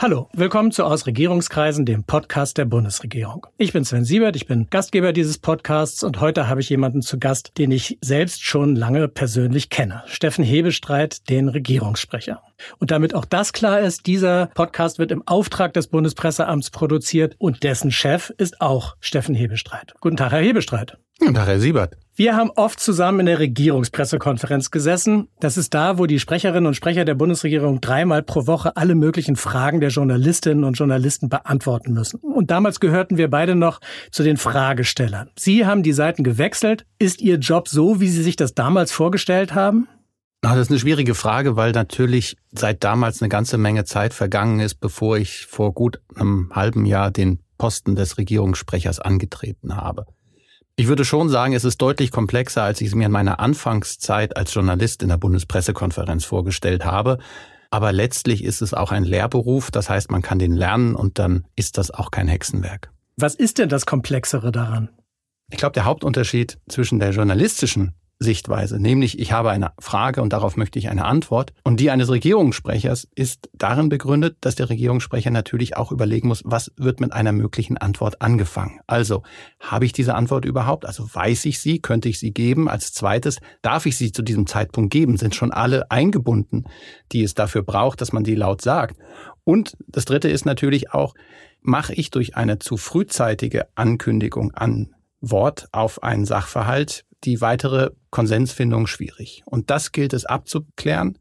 Hallo, willkommen zu Aus Regierungskreisen, dem Podcast der Bundesregierung. Ich bin Sven Siebert, ich bin Gastgeber dieses Podcasts und heute habe ich jemanden zu Gast, den ich selbst schon lange persönlich kenne. Steffen Hebestreit, den Regierungssprecher. Und damit auch das klar ist, dieser Podcast wird im Auftrag des Bundespresseamts produziert und dessen Chef ist auch Steffen Hebestreit. Guten Tag, Herr Hebestreit. Tag, Herr Siebert. Wir haben oft zusammen in der Regierungspressekonferenz gesessen. Das ist da, wo die Sprecherinnen und Sprecher der Bundesregierung dreimal pro Woche alle möglichen Fragen der Journalistinnen und Journalisten beantworten müssen. Und damals gehörten wir beide noch zu den Fragestellern. Sie haben die Seiten gewechselt. Ist Ihr Job so, wie Sie sich das damals vorgestellt haben? Das ist eine schwierige Frage, weil natürlich seit damals eine ganze Menge Zeit vergangen ist, bevor ich vor gut einem halben Jahr den Posten des Regierungssprechers angetreten habe. Ich würde schon sagen, es ist deutlich komplexer, als ich es mir in meiner Anfangszeit als Journalist in der Bundespressekonferenz vorgestellt habe. Aber letztlich ist es auch ein Lehrberuf, das heißt, man kann den lernen und dann ist das auch kein Hexenwerk. Was ist denn das Komplexere daran? Ich glaube, der Hauptunterschied zwischen der journalistischen Sichtweise, nämlich ich habe eine Frage und darauf möchte ich eine Antwort. Und die eines Regierungssprechers ist darin begründet, dass der Regierungssprecher natürlich auch überlegen muss, was wird mit einer möglichen Antwort angefangen. Also, habe ich diese Antwort überhaupt? Also weiß ich sie? Könnte ich sie geben? Als zweites, darf ich sie zu diesem Zeitpunkt geben? Sind schon alle eingebunden, die es dafür braucht, dass man die laut sagt? Und das dritte ist natürlich auch, mache ich durch eine zu frühzeitige Ankündigung an Wort auf einen Sachverhalt die weitere Konsensfindung schwierig. Und das gilt es abzuklären.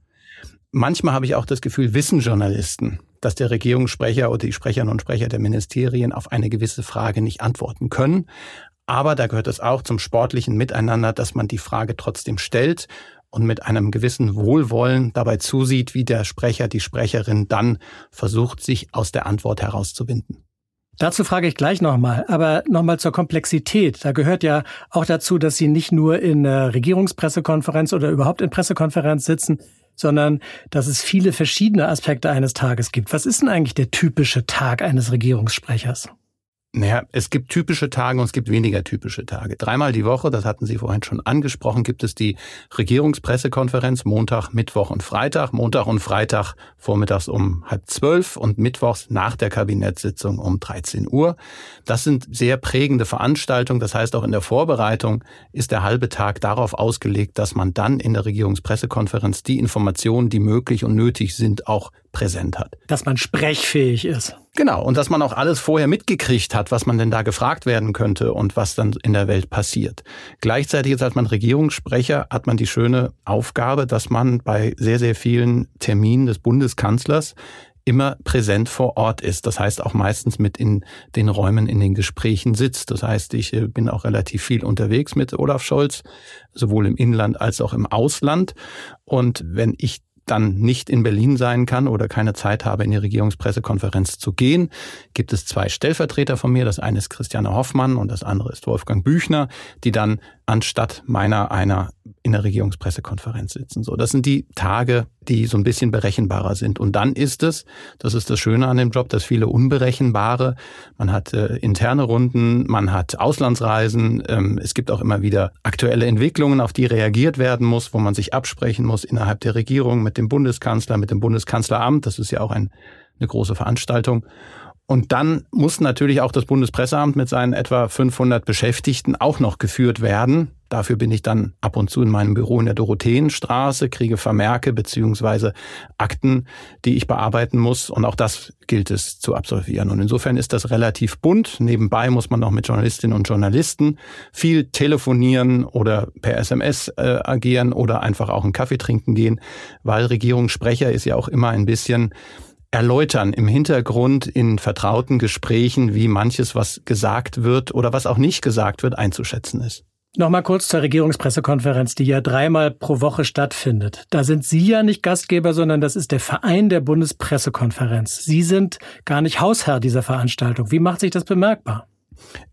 Manchmal habe ich auch das Gefühl, wissen Journalisten, dass der Regierungssprecher oder die Sprecherinnen und Sprecher der Ministerien auf eine gewisse Frage nicht antworten können. Aber da gehört es auch zum sportlichen Miteinander, dass man die Frage trotzdem stellt und mit einem gewissen Wohlwollen dabei zusieht, wie der Sprecher, die Sprecherin dann versucht, sich aus der Antwort herauszuwinden. Dazu frage ich gleich nochmal, aber nochmal zur Komplexität. Da gehört ja auch dazu, dass Sie nicht nur in Regierungspressekonferenz oder überhaupt in Pressekonferenz sitzen, sondern dass es viele verschiedene Aspekte eines Tages gibt. Was ist denn eigentlich der typische Tag eines Regierungssprechers? Naja, es gibt typische Tage und es gibt weniger typische Tage. Dreimal die Woche, das hatten Sie vorhin schon angesprochen, gibt es die Regierungspressekonferenz Montag, Mittwoch und Freitag. Montag und Freitag vormittags um halb zwölf und Mittwochs nach der Kabinettssitzung um 13 Uhr. Das sind sehr prägende Veranstaltungen. Das heißt, auch in der Vorbereitung ist der halbe Tag darauf ausgelegt, dass man dann in der Regierungspressekonferenz die Informationen, die möglich und nötig sind, auch präsent hat. Dass man sprechfähig ist. Genau, und dass man auch alles vorher mitgekriegt hat, was man denn da gefragt werden könnte und was dann in der Welt passiert. Gleichzeitig als man Regierungssprecher hat man die schöne Aufgabe, dass man bei sehr, sehr vielen Terminen des Bundeskanzlers immer präsent vor Ort ist. Das heißt auch meistens mit in den Räumen in den Gesprächen sitzt. Das heißt, ich äh, bin auch relativ viel unterwegs mit Olaf Scholz, sowohl im Inland als auch im Ausland. Und wenn ich dann nicht in Berlin sein kann oder keine Zeit habe, in die Regierungspressekonferenz zu gehen, gibt es zwei Stellvertreter von mir. Das eine ist Christiane Hoffmann und das andere ist Wolfgang Büchner, die dann anstatt meiner einer in der Regierungspressekonferenz sitzen. So, das sind die Tage, die so ein bisschen berechenbarer sind. Und dann ist es, das ist das Schöne an dem Job, dass viele unberechenbare. Man hat äh, interne Runden, man hat Auslandsreisen. Ähm, es gibt auch immer wieder aktuelle Entwicklungen, auf die reagiert werden muss, wo man sich absprechen muss innerhalb der Regierung mit dem Bundeskanzler, mit dem Bundeskanzleramt. Das ist ja auch ein, eine große Veranstaltung. Und dann muss natürlich auch das Bundespresseamt mit seinen etwa 500 Beschäftigten auch noch geführt werden. Dafür bin ich dann ab und zu in meinem Büro in der Dorotheenstraße, kriege Vermerke beziehungsweise Akten, die ich bearbeiten muss. Und auch das gilt es zu absolvieren. Und insofern ist das relativ bunt. Nebenbei muss man noch mit Journalistinnen und Journalisten viel telefonieren oder per SMS äh, agieren oder einfach auch einen Kaffee trinken gehen, weil Regierungssprecher ist ja auch immer ein bisschen erläutern im Hintergrund in vertrauten Gesprächen, wie manches, was gesagt wird oder was auch nicht gesagt wird, einzuschätzen ist. Nochmal kurz zur Regierungspressekonferenz, die ja dreimal pro Woche stattfindet. Da sind Sie ja nicht Gastgeber, sondern das ist der Verein der Bundespressekonferenz. Sie sind gar nicht Hausherr dieser Veranstaltung. Wie macht sich das bemerkbar?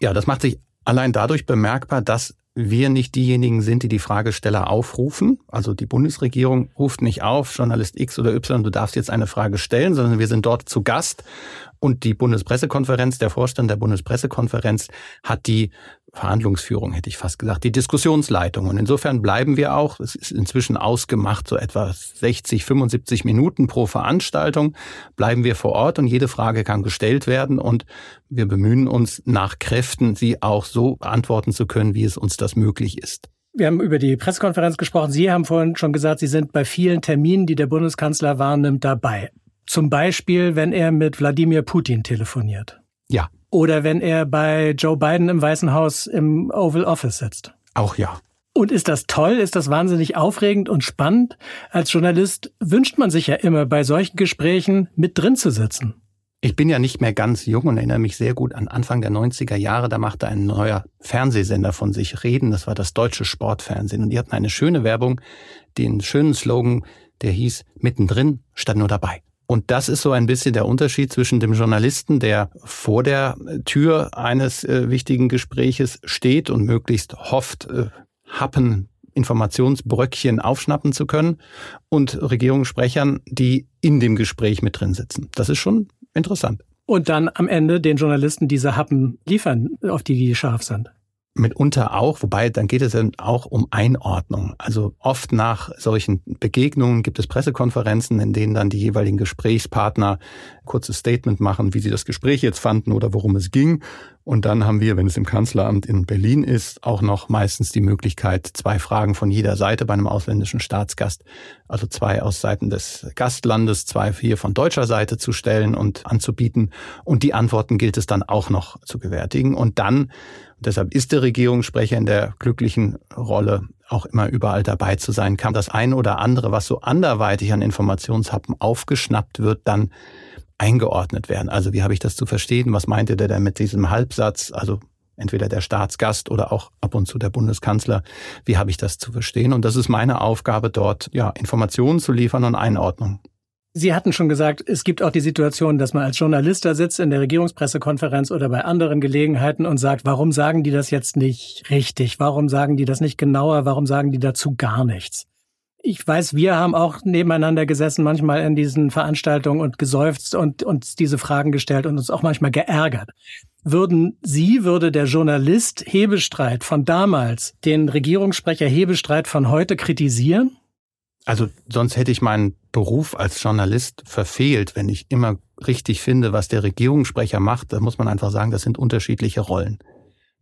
Ja, das macht sich allein dadurch bemerkbar, dass wir nicht diejenigen sind, die die Fragesteller aufrufen. Also die Bundesregierung ruft nicht auf, Journalist X oder Y, du darfst jetzt eine Frage stellen, sondern wir sind dort zu Gast. Und die Bundespressekonferenz, der Vorstand der Bundespressekonferenz hat die Verhandlungsführung, hätte ich fast gesagt, die Diskussionsleitung. Und insofern bleiben wir auch, es ist inzwischen ausgemacht, so etwa 60, 75 Minuten pro Veranstaltung, bleiben wir vor Ort und jede Frage kann gestellt werden und wir bemühen uns nach Kräften, sie auch so beantworten zu können, wie es uns das möglich ist. Wir haben über die Pressekonferenz gesprochen. Sie haben vorhin schon gesagt, Sie sind bei vielen Terminen, die der Bundeskanzler wahrnimmt, dabei. Zum Beispiel, wenn er mit Wladimir Putin telefoniert. Ja. Oder wenn er bei Joe Biden im Weißen Haus im Oval Office sitzt. Auch ja. Und ist das toll? Ist das wahnsinnig aufregend und spannend? Als Journalist wünscht man sich ja immer bei solchen Gesprächen mit drin zu sitzen. Ich bin ja nicht mehr ganz jung und erinnere mich sehr gut an Anfang der 90er Jahre. Da machte ein neuer Fernsehsender von sich reden. Das war das deutsche Sportfernsehen. Und die hatten eine schöne Werbung, den schönen Slogan, der hieß mittendrin statt nur dabei. Und das ist so ein bisschen der Unterschied zwischen dem Journalisten, der vor der Tür eines äh, wichtigen Gespräches steht und möglichst hofft, äh, Happen, Informationsbröckchen aufschnappen zu können, und Regierungssprechern, die in dem Gespräch mit drin sitzen. Das ist schon interessant. Und dann am Ende den Journalisten diese Happen liefern, auf die die scharf sind mitunter auch, wobei dann geht es dann auch um Einordnung. Also oft nach solchen Begegnungen gibt es Pressekonferenzen, in denen dann die jeweiligen Gesprächspartner kurzes Statement machen, wie sie das Gespräch jetzt fanden oder worum es ging. Und dann haben wir, wenn es im Kanzleramt in Berlin ist, auch noch meistens die Möglichkeit, zwei Fragen von jeder Seite bei einem ausländischen Staatsgast, also zwei aus Seiten des Gastlandes, zwei hier von deutscher Seite zu stellen und anzubieten. Und die Antworten gilt es dann auch noch zu gewärtigen. Und dann, deshalb ist der Regierungssprecher in der glücklichen Rolle, auch immer überall dabei zu sein, kann das eine oder andere, was so anderweitig an Informationshappen aufgeschnappt wird, dann eingeordnet werden. Also wie habe ich das zu verstehen? Was meinte der denn mit diesem Halbsatz? Also entweder der Staatsgast oder auch ab und zu der Bundeskanzler. Wie habe ich das zu verstehen? Und das ist meine Aufgabe dort, ja, Informationen zu liefern und Einordnung. Sie hatten schon gesagt, es gibt auch die Situation, dass man als Journalist da sitzt in der Regierungspressekonferenz oder bei anderen Gelegenheiten und sagt, warum sagen die das jetzt nicht richtig? Warum sagen die das nicht genauer? Warum sagen die dazu gar nichts? Ich weiß, wir haben auch nebeneinander gesessen, manchmal in diesen Veranstaltungen und geseufzt und uns diese Fragen gestellt und uns auch manchmal geärgert. Würden Sie, würde der Journalist Hebestreit von damals den Regierungssprecher Hebestreit von heute kritisieren? Also sonst hätte ich meinen Beruf als Journalist verfehlt, wenn ich immer richtig finde, was der Regierungssprecher macht. Da muss man einfach sagen, das sind unterschiedliche Rollen.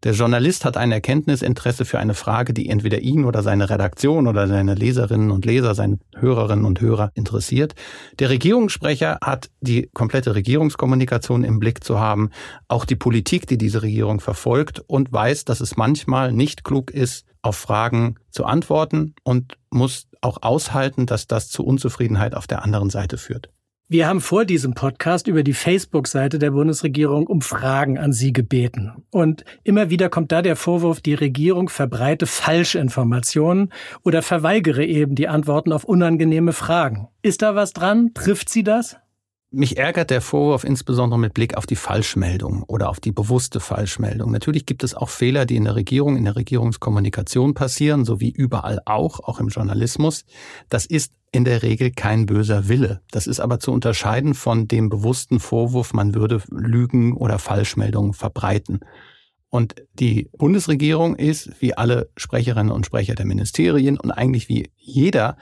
Der Journalist hat ein Erkenntnisinteresse für eine Frage, die entweder ihn oder seine Redaktion oder seine Leserinnen und Leser, seine Hörerinnen und Hörer interessiert. Der Regierungssprecher hat die komplette Regierungskommunikation im Blick zu haben, auch die Politik, die diese Regierung verfolgt und weiß, dass es manchmal nicht klug ist, auf Fragen zu antworten und muss auch aushalten, dass das zu Unzufriedenheit auf der anderen Seite führt. Wir haben vor diesem Podcast über die Facebook-Seite der Bundesregierung um Fragen an Sie gebeten. Und immer wieder kommt da der Vorwurf, die Regierung verbreite Falschinformationen oder verweigere eben die Antworten auf unangenehme Fragen. Ist da was dran? Trifft Sie das? Mich ärgert der Vorwurf insbesondere mit Blick auf die Falschmeldung oder auf die bewusste Falschmeldung. Natürlich gibt es auch Fehler, die in der Regierung, in der Regierungskommunikation passieren, so wie überall auch, auch im Journalismus. Das ist in der Regel kein böser Wille. Das ist aber zu unterscheiden von dem bewussten Vorwurf, man würde Lügen oder Falschmeldungen verbreiten. Und die Bundesregierung ist, wie alle Sprecherinnen und Sprecher der Ministerien und eigentlich wie jeder,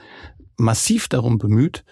massiv darum bemüht,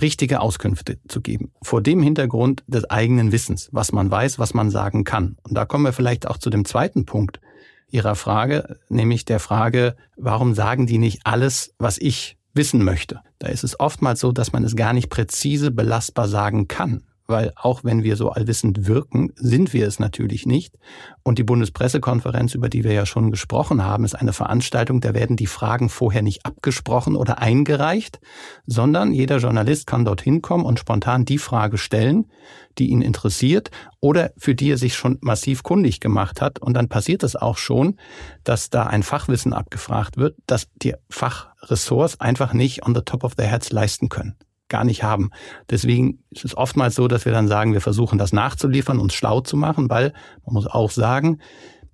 richtige Auskünfte zu geben. Vor dem Hintergrund des eigenen Wissens, was man weiß, was man sagen kann. Und da kommen wir vielleicht auch zu dem zweiten Punkt Ihrer Frage, nämlich der Frage, warum sagen die nicht alles, was ich wissen möchte? Da ist es oftmals so, dass man es gar nicht präzise belastbar sagen kann weil auch wenn wir so allwissend wirken, sind wir es natürlich nicht. Und die Bundespressekonferenz, über die wir ja schon gesprochen haben, ist eine Veranstaltung, da werden die Fragen vorher nicht abgesprochen oder eingereicht, sondern jeder Journalist kann dorthin kommen und spontan die Frage stellen, die ihn interessiert oder für die er sich schon massiv kundig gemacht hat. Und dann passiert es auch schon, dass da ein Fachwissen abgefragt wird, das die Fachressorts einfach nicht on the top of their heads leisten können gar nicht haben. Deswegen ist es oftmals so, dass wir dann sagen, wir versuchen das nachzuliefern, uns schlau zu machen, weil man muss auch sagen,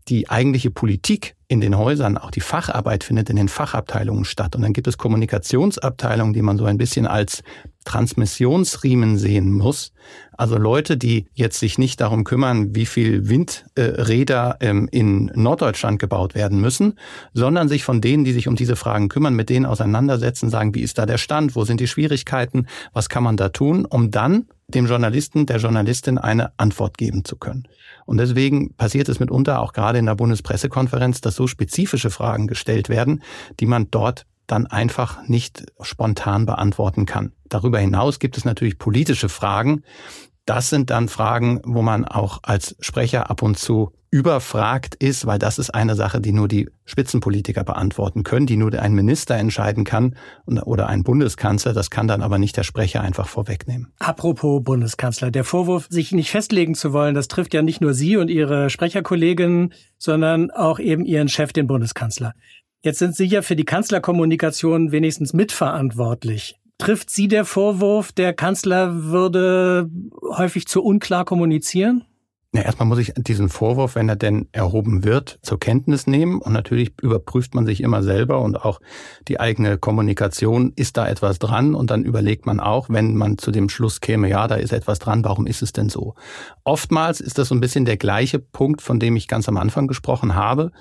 die eigentliche Politik in den Häusern, auch die Facharbeit findet in den Fachabteilungen statt. Und dann gibt es Kommunikationsabteilungen, die man so ein bisschen als Transmissionsriemen sehen muss. Also Leute, die jetzt sich nicht darum kümmern, wie viel Windräder ähm, in Norddeutschland gebaut werden müssen, sondern sich von denen, die sich um diese Fragen kümmern, mit denen auseinandersetzen, sagen, wie ist da der Stand, wo sind die Schwierigkeiten, was kann man da tun, um dann dem Journalisten, der Journalistin eine Antwort geben zu können. Und deswegen passiert es mitunter auch gerade in der Bundespressekonferenz, dass so spezifische Fragen gestellt werden, die man dort dann einfach nicht spontan beantworten kann. Darüber hinaus gibt es natürlich politische Fragen. Das sind dann Fragen, wo man auch als Sprecher ab und zu überfragt ist, weil das ist eine Sache, die nur die Spitzenpolitiker beantworten können, die nur ein Minister entscheiden kann oder ein Bundeskanzler. Das kann dann aber nicht der Sprecher einfach vorwegnehmen. Apropos Bundeskanzler, der Vorwurf, sich nicht festlegen zu wollen, das trifft ja nicht nur Sie und Ihre Sprecherkollegin, sondern auch eben Ihren Chef, den Bundeskanzler. Jetzt sind Sie ja für die Kanzlerkommunikation wenigstens mitverantwortlich. Trifft Sie der Vorwurf, der Kanzler würde häufig zu unklar kommunizieren? Ja, erstmal muss ich diesen Vorwurf, wenn er denn erhoben wird, zur Kenntnis nehmen. Und natürlich überprüft man sich immer selber und auch die eigene Kommunikation, ist da etwas dran? Und dann überlegt man auch, wenn man zu dem Schluss käme, ja, da ist etwas dran, warum ist es denn so? Oftmals ist das so ein bisschen der gleiche Punkt, von dem ich ganz am Anfang gesprochen habe.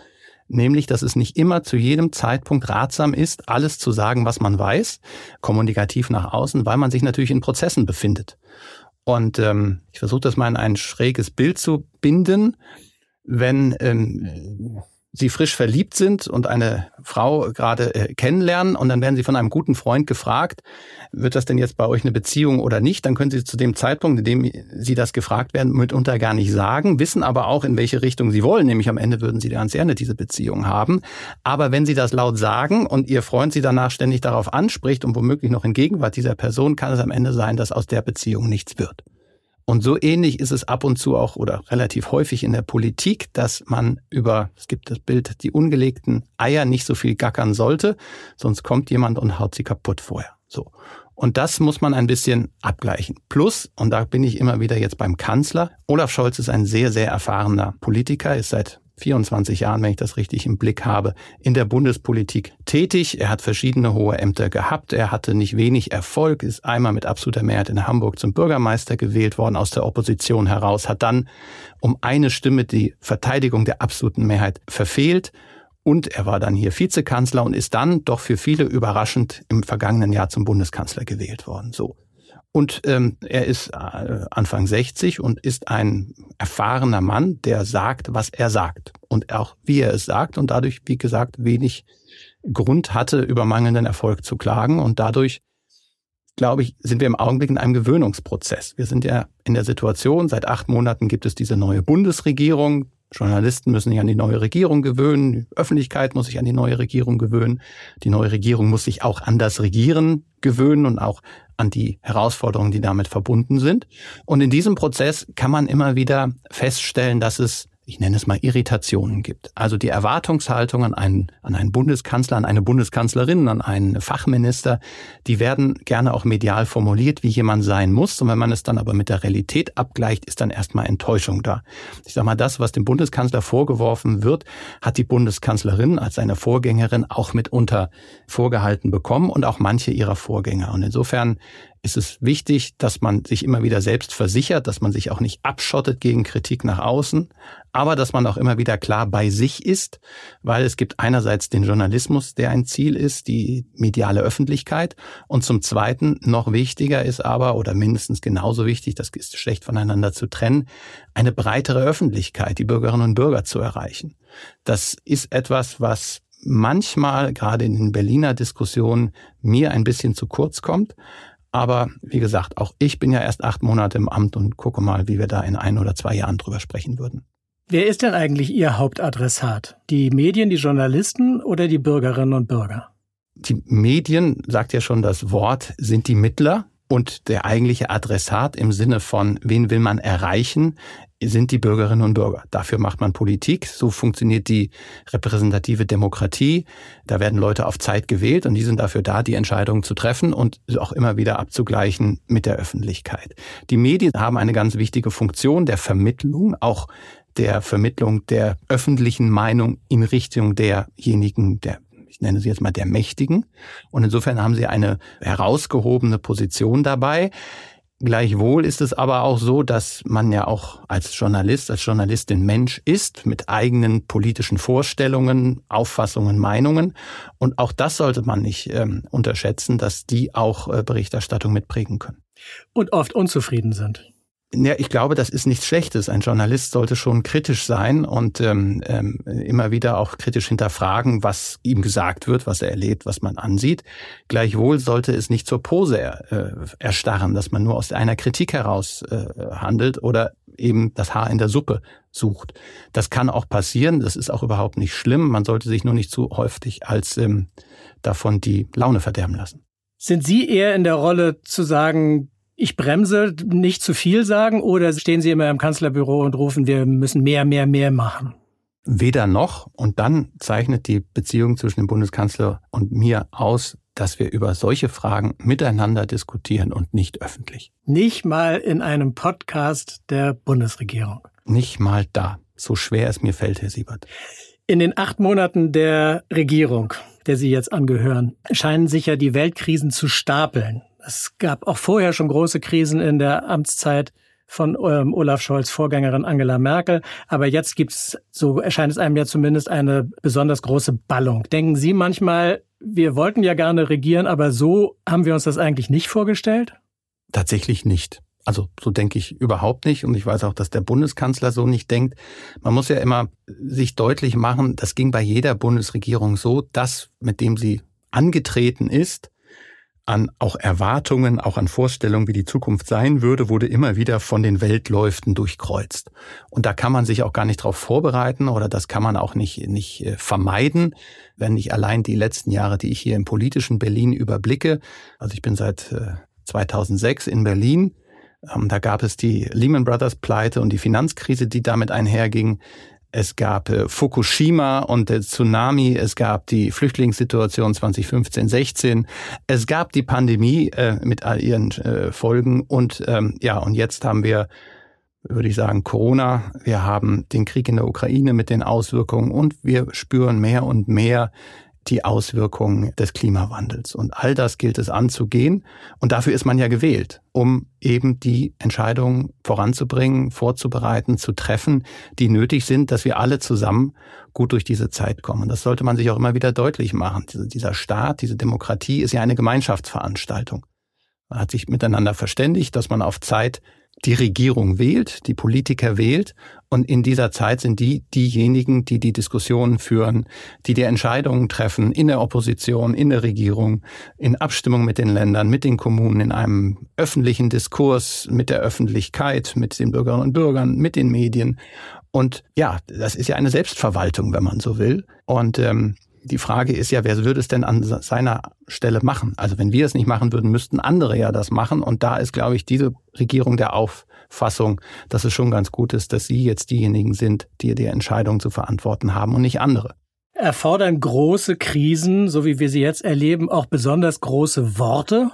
Nämlich, dass es nicht immer zu jedem Zeitpunkt ratsam ist, alles zu sagen, was man weiß, kommunikativ nach außen, weil man sich natürlich in Prozessen befindet. Und ähm, ich versuche das mal in ein schräges Bild zu binden. Wenn ähm, Sie frisch verliebt sind und eine Frau gerade äh, kennenlernen und dann werden Sie von einem guten Freund gefragt, wird das denn jetzt bei euch eine Beziehung oder nicht? Dann können Sie zu dem Zeitpunkt, in dem Sie das gefragt werden, mitunter gar nicht sagen, wissen aber auch, in welche Richtung Sie wollen. Nämlich am Ende würden Sie ganz gerne diese Beziehung haben. Aber wenn Sie das laut sagen und Ihr Freund Sie danach ständig darauf anspricht und womöglich noch in Gegenwart dieser Person, kann es am Ende sein, dass aus der Beziehung nichts wird. Und so ähnlich ist es ab und zu auch oder relativ häufig in der Politik, dass man über, es gibt das Bild, die ungelegten Eier nicht so viel gackern sollte, sonst kommt jemand und haut sie kaputt vorher. So. Und das muss man ein bisschen abgleichen. Plus, und da bin ich immer wieder jetzt beim Kanzler, Olaf Scholz ist ein sehr, sehr erfahrener Politiker, ist seit 24 Jahren, wenn ich das richtig im Blick habe, in der Bundespolitik tätig. Er hat verschiedene hohe Ämter gehabt. Er hatte nicht wenig Erfolg, ist einmal mit absoluter Mehrheit in Hamburg zum Bürgermeister gewählt worden aus der Opposition heraus, hat dann um eine Stimme die Verteidigung der absoluten Mehrheit verfehlt. Und er war dann hier Vizekanzler und ist dann doch für viele überraschend im vergangenen Jahr zum Bundeskanzler gewählt worden. So. Und ähm, er ist äh, Anfang 60 und ist ein erfahrener Mann, der sagt, was er sagt und auch wie er es sagt und dadurch, wie gesagt, wenig Grund hatte, über mangelnden Erfolg zu klagen. Und dadurch, glaube ich, sind wir im Augenblick in einem Gewöhnungsprozess. Wir sind ja in der Situation, seit acht Monaten gibt es diese neue Bundesregierung. Journalisten müssen sich an die neue Regierung gewöhnen, die Öffentlichkeit muss sich an die neue Regierung gewöhnen, die neue Regierung muss sich auch an das Regieren gewöhnen und auch an die Herausforderungen, die damit verbunden sind. Und in diesem Prozess kann man immer wieder feststellen, dass es ich nenne es mal Irritationen gibt. Also die Erwartungshaltung an einen, an einen Bundeskanzler, an eine Bundeskanzlerin, an einen Fachminister, die werden gerne auch medial formuliert, wie jemand sein muss. Und wenn man es dann aber mit der Realität abgleicht, ist dann erstmal Enttäuschung da. Ich sage mal, das, was dem Bundeskanzler vorgeworfen wird, hat die Bundeskanzlerin als seine Vorgängerin auch mitunter vorgehalten bekommen und auch manche ihrer Vorgänger. Und insofern ist es wichtig, dass man sich immer wieder selbst versichert, dass man sich auch nicht abschottet gegen Kritik nach außen, aber dass man auch immer wieder klar bei sich ist, weil es gibt einerseits den Journalismus, der ein Ziel ist, die mediale Öffentlichkeit und zum Zweiten noch wichtiger ist aber, oder mindestens genauso wichtig, das ist schlecht voneinander zu trennen, eine breitere Öffentlichkeit, die Bürgerinnen und Bürger zu erreichen. Das ist etwas, was manchmal gerade in den Berliner Diskussionen mir ein bisschen zu kurz kommt. Aber wie gesagt, auch ich bin ja erst acht Monate im Amt und gucke mal, wie wir da in ein oder zwei Jahren drüber sprechen würden. Wer ist denn eigentlich Ihr Hauptadressat? Die Medien, die Journalisten oder die Bürgerinnen und Bürger? Die Medien, sagt ja schon das Wort, sind die Mittler und der eigentliche Adressat im Sinne von, wen will man erreichen, sind die Bürgerinnen und Bürger. Dafür macht man Politik. So funktioniert die repräsentative Demokratie. Da werden Leute auf Zeit gewählt und die sind dafür da, die Entscheidungen zu treffen und auch immer wieder abzugleichen mit der Öffentlichkeit. Die Medien haben eine ganz wichtige Funktion der Vermittlung, auch der Vermittlung der öffentlichen Meinung in Richtung derjenigen, der ich nenne sie jetzt mal der Mächtigen. Und insofern haben sie eine herausgehobene Position dabei. Gleichwohl ist es aber auch so, dass man ja auch als Journalist, als Journalistin Mensch ist, mit eigenen politischen Vorstellungen, Auffassungen, Meinungen. Und auch das sollte man nicht ähm, unterschätzen, dass die auch äh, Berichterstattung mitprägen können. Und oft unzufrieden sind. Ja, ich glaube, das ist nichts Schlechtes. Ein Journalist sollte schon kritisch sein und ähm, ähm, immer wieder auch kritisch hinterfragen, was ihm gesagt wird, was er erlebt, was man ansieht. Gleichwohl sollte es nicht zur Pose äh, erstarren, dass man nur aus einer Kritik heraus äh, handelt oder eben das Haar in der Suppe sucht. Das kann auch passieren, das ist auch überhaupt nicht schlimm. Man sollte sich nur nicht zu häufig als ähm, davon die Laune verderben lassen. Sind Sie eher in der Rolle zu sagen, ich bremse, nicht zu viel sagen oder stehen Sie immer im Kanzlerbüro und rufen, wir müssen mehr, mehr, mehr machen? Weder noch. Und dann zeichnet die Beziehung zwischen dem Bundeskanzler und mir aus, dass wir über solche Fragen miteinander diskutieren und nicht öffentlich. Nicht mal in einem Podcast der Bundesregierung. Nicht mal da. So schwer es mir fällt, Herr Siebert. In den acht Monaten der Regierung, der Sie jetzt angehören, scheinen sich ja die Weltkrisen zu stapeln. Es gab auch vorher schon große Krisen in der Amtszeit von ähm, Olaf Scholz Vorgängerin Angela Merkel. Aber jetzt gibt's, so erscheint es einem ja zumindest, eine besonders große Ballung. Denken Sie manchmal, wir wollten ja gerne regieren, aber so haben wir uns das eigentlich nicht vorgestellt? Tatsächlich nicht. Also so denke ich überhaupt nicht und ich weiß auch, dass der Bundeskanzler so nicht denkt. Man muss ja immer sich deutlich machen, das ging bei jeder Bundesregierung so, das, mit dem sie angetreten ist, an auch Erwartungen, auch an Vorstellungen, wie die Zukunft sein würde, wurde immer wieder von den Weltläuften durchkreuzt. Und da kann man sich auch gar nicht darauf vorbereiten oder das kann man auch nicht, nicht äh, vermeiden, wenn ich allein die letzten Jahre, die ich hier im politischen Berlin überblicke. Also ich bin seit 2006 äh, in Berlin. Ähm, da gab es die Lehman Brothers Pleite und die Finanzkrise, die damit einherging es gab äh, Fukushima und der Tsunami, es gab die Flüchtlingssituation 2015, 16, es gab die Pandemie äh, mit all ihren äh, Folgen. Und ähm, ja, und jetzt haben wir würde ich sagen, Corona. Wir haben den Krieg in der Ukraine mit den Auswirkungen. Und wir spüren mehr und mehr die Auswirkungen des Klimawandels. Und all das gilt es anzugehen. Und dafür ist man ja gewählt, um eben die Entscheidungen voranzubringen, vorzubereiten, zu treffen, die nötig sind, dass wir alle zusammen gut durch diese Zeit kommen. Und das sollte man sich auch immer wieder deutlich machen. Dieser Staat, diese Demokratie ist ja eine Gemeinschaftsveranstaltung. Man hat sich miteinander verständigt, dass man auf Zeit die Regierung wählt, die Politiker wählt. Und in dieser Zeit sind die diejenigen, die die Diskussionen führen, die die Entscheidungen treffen in der Opposition, in der Regierung, in Abstimmung mit den Ländern, mit den Kommunen, in einem öffentlichen Diskurs mit der Öffentlichkeit, mit den Bürgerinnen und Bürgern, mit den Medien. Und ja, das ist ja eine Selbstverwaltung, wenn man so will. Und ähm, die Frage ist ja, wer würde es denn an seiner Stelle machen? Also wenn wir es nicht machen würden, müssten andere ja das machen. Und da ist, glaube ich, diese Regierung der Auffassung, dass es schon ganz gut ist, dass Sie jetzt diejenigen sind, die die Entscheidung zu verantworten haben und nicht andere. Erfordern große Krisen, so wie wir sie jetzt erleben, auch besonders große Worte?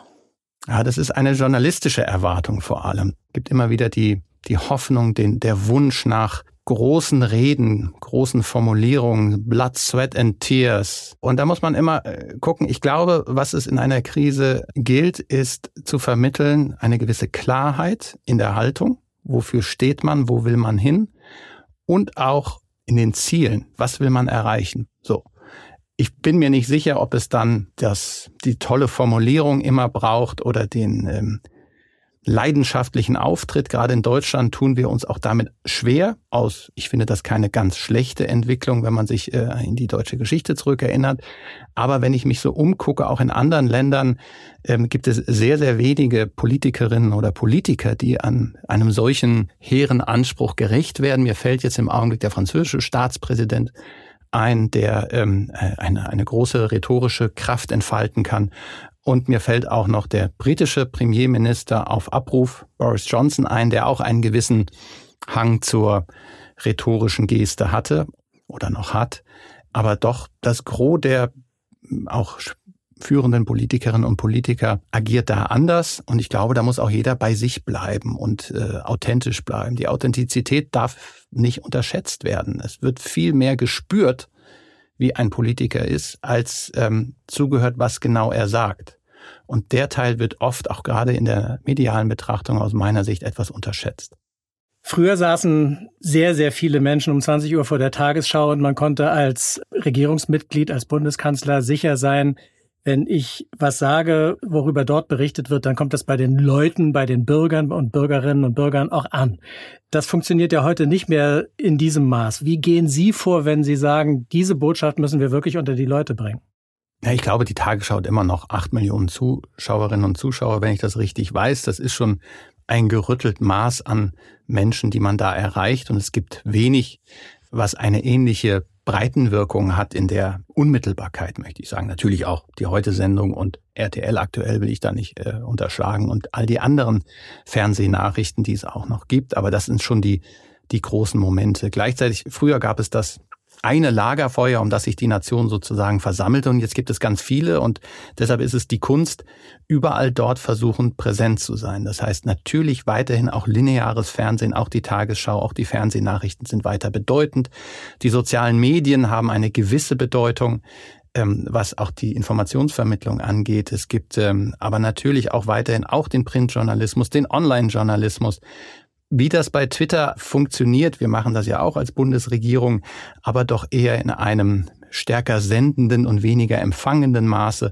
Ja, das ist eine journalistische Erwartung vor allem. Es gibt immer wieder die, die Hoffnung, den, der Wunsch nach großen Reden, großen Formulierungen, Blood, Sweat and Tears. Und da muss man immer äh, gucken. Ich glaube, was es in einer Krise gilt, ist zu vermitteln eine gewisse Klarheit in der Haltung. Wofür steht man? Wo will man hin? Und auch in den Zielen. Was will man erreichen? So. Ich bin mir nicht sicher, ob es dann das, die tolle Formulierung immer braucht oder den, ähm, leidenschaftlichen Auftritt. Gerade in Deutschland tun wir uns auch damit schwer aus. Ich finde das keine ganz schlechte Entwicklung, wenn man sich äh, in die deutsche Geschichte zurückerinnert. Aber wenn ich mich so umgucke, auch in anderen Ländern ähm, gibt es sehr, sehr wenige Politikerinnen oder Politiker, die an einem solchen hehren Anspruch gerecht werden. Mir fällt jetzt im Augenblick der französische Staatspräsident ein, der ähm, äh, eine, eine große rhetorische Kraft entfalten kann. Und mir fällt auch noch der britische Premierminister auf Abruf, Boris Johnson, ein, der auch einen gewissen Hang zur rhetorischen Geste hatte oder noch hat. Aber doch das Gros der auch führenden Politikerinnen und Politiker agiert da anders. Und ich glaube, da muss auch jeder bei sich bleiben und äh, authentisch bleiben. Die Authentizität darf nicht unterschätzt werden. Es wird viel mehr gespürt, wie ein Politiker ist, als ähm, zugehört, was genau er sagt. Und der Teil wird oft auch gerade in der medialen Betrachtung aus meiner Sicht etwas unterschätzt. Früher saßen sehr, sehr viele Menschen um 20 Uhr vor der Tagesschau und man konnte als Regierungsmitglied, als Bundeskanzler sicher sein, wenn ich was sage, worüber dort berichtet wird, dann kommt das bei den Leuten, bei den Bürgern und Bürgerinnen und Bürgern auch an. Das funktioniert ja heute nicht mehr in diesem Maß. Wie gehen Sie vor, wenn Sie sagen, diese Botschaft müssen wir wirklich unter die Leute bringen? Ja, ich glaube, die Tagesschau hat immer noch acht Millionen Zuschauerinnen und Zuschauer, wenn ich das richtig weiß. Das ist schon ein gerüttelt Maß an Menschen, die man da erreicht. Und es gibt wenig, was eine ähnliche Breitenwirkung hat in der Unmittelbarkeit, möchte ich sagen. Natürlich auch die Heute-Sendung und RTL aktuell will ich da nicht äh, unterschlagen und all die anderen Fernsehnachrichten, die es auch noch gibt. Aber das sind schon die, die großen Momente. Gleichzeitig, früher gab es das eine Lagerfeuer, um das sich die Nation sozusagen versammelt. Und jetzt gibt es ganz viele. Und deshalb ist es die Kunst, überall dort versuchen, präsent zu sein. Das heißt natürlich weiterhin auch lineares Fernsehen, auch die Tagesschau, auch die Fernsehnachrichten sind weiter bedeutend. Die sozialen Medien haben eine gewisse Bedeutung ähm, was auch die Informationsvermittlung angeht. Es gibt ähm, aber natürlich auch weiterhin auch den Printjournalismus, den Online-Journalismus, wie das bei Twitter funktioniert, wir machen das ja auch als Bundesregierung, aber doch eher in einem stärker sendenden und weniger empfangenden Maße.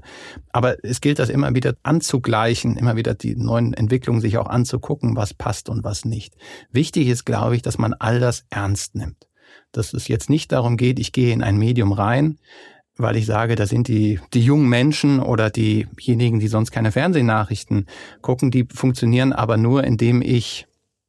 Aber es gilt das immer wieder anzugleichen, immer wieder die neuen Entwicklungen sich auch anzugucken, was passt und was nicht. Wichtig ist, glaube ich, dass man all das ernst nimmt. Dass es jetzt nicht darum geht, ich gehe in ein Medium rein, weil ich sage, da sind die, die jungen Menschen oder diejenigen, die sonst keine Fernsehnachrichten gucken, die funktionieren aber nur, indem ich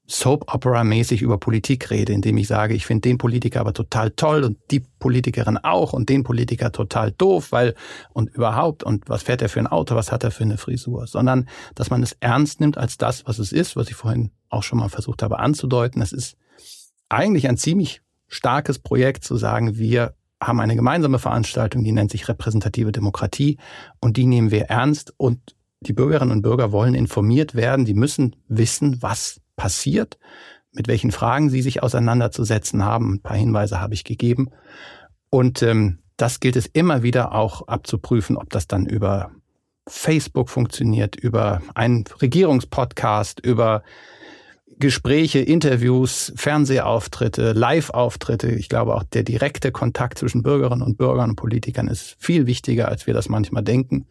Soap-Opera-mäßig über Politik rede, indem ich sage, ich finde den Politiker aber total toll und die Politikerin auch und den Politiker total doof, weil und überhaupt und was fährt er für ein Auto, was hat er für eine Frisur, sondern dass man es ernst nimmt als das, was es ist, was ich vorhin auch schon mal versucht habe anzudeuten. Es ist eigentlich ein ziemlich starkes Projekt zu sagen, wir haben eine gemeinsame Veranstaltung, die nennt sich repräsentative Demokratie und die nehmen wir ernst und die Bürgerinnen und Bürger wollen informiert werden, die müssen wissen, was passiert, mit welchen Fragen Sie sich auseinanderzusetzen haben. Ein paar Hinweise habe ich gegeben. Und ähm, das gilt es immer wieder auch abzuprüfen, ob das dann über Facebook funktioniert, über einen Regierungspodcast, über Gespräche, Interviews, Fernsehauftritte, Live-Auftritte. Ich glaube auch der direkte Kontakt zwischen Bürgerinnen und Bürgern und Politikern ist viel wichtiger, als wir das manchmal denken.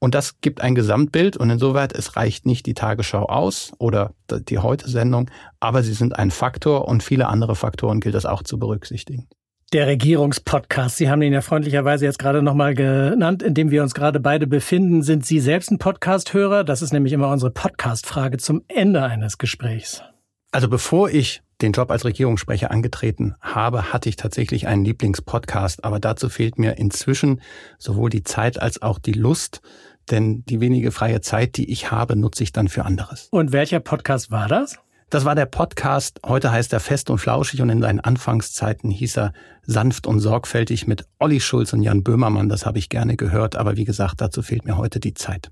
Und das gibt ein Gesamtbild und insoweit, es reicht nicht die Tagesschau aus oder die Heute-Sendung, aber sie sind ein Faktor und viele andere Faktoren gilt es auch zu berücksichtigen. Der Regierungspodcast, Sie haben ihn ja freundlicherweise jetzt gerade nochmal genannt, in dem wir uns gerade beide befinden. Sind Sie selbst ein Podcast-Hörer? Das ist nämlich immer unsere Podcast-Frage zum Ende eines Gesprächs. Also bevor ich den Job als Regierungssprecher angetreten habe, hatte ich tatsächlich einen Lieblingspodcast, aber dazu fehlt mir inzwischen sowohl die Zeit als auch die Lust, denn die wenige freie Zeit, die ich habe, nutze ich dann für anderes. Und welcher Podcast war das? Das war der Podcast, heute heißt er Fest und Flauschig und in seinen Anfangszeiten hieß er Sanft und Sorgfältig mit Olli Schulz und Jan Böhmermann. Das habe ich gerne gehört, aber wie gesagt, dazu fehlt mir heute die Zeit.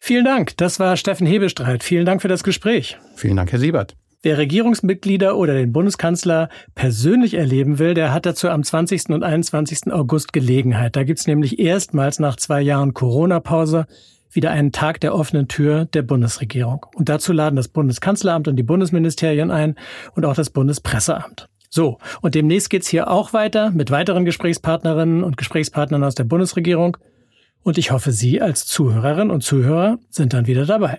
Vielen Dank. Das war Steffen Hebestreit. Vielen Dank für das Gespräch. Vielen Dank, Herr Siebert. Wer Regierungsmitglieder oder den Bundeskanzler persönlich erleben will, der hat dazu am 20. und 21. August Gelegenheit. Da gibt's nämlich erstmals nach zwei Jahren Corona-Pause wieder einen Tag der offenen Tür der Bundesregierung. Und dazu laden das Bundeskanzleramt und die Bundesministerien ein und auch das Bundespresseamt. So, und demnächst geht's hier auch weiter mit weiteren Gesprächspartnerinnen und Gesprächspartnern aus der Bundesregierung. Und ich hoffe, Sie als Zuhörerinnen und Zuhörer sind dann wieder dabei.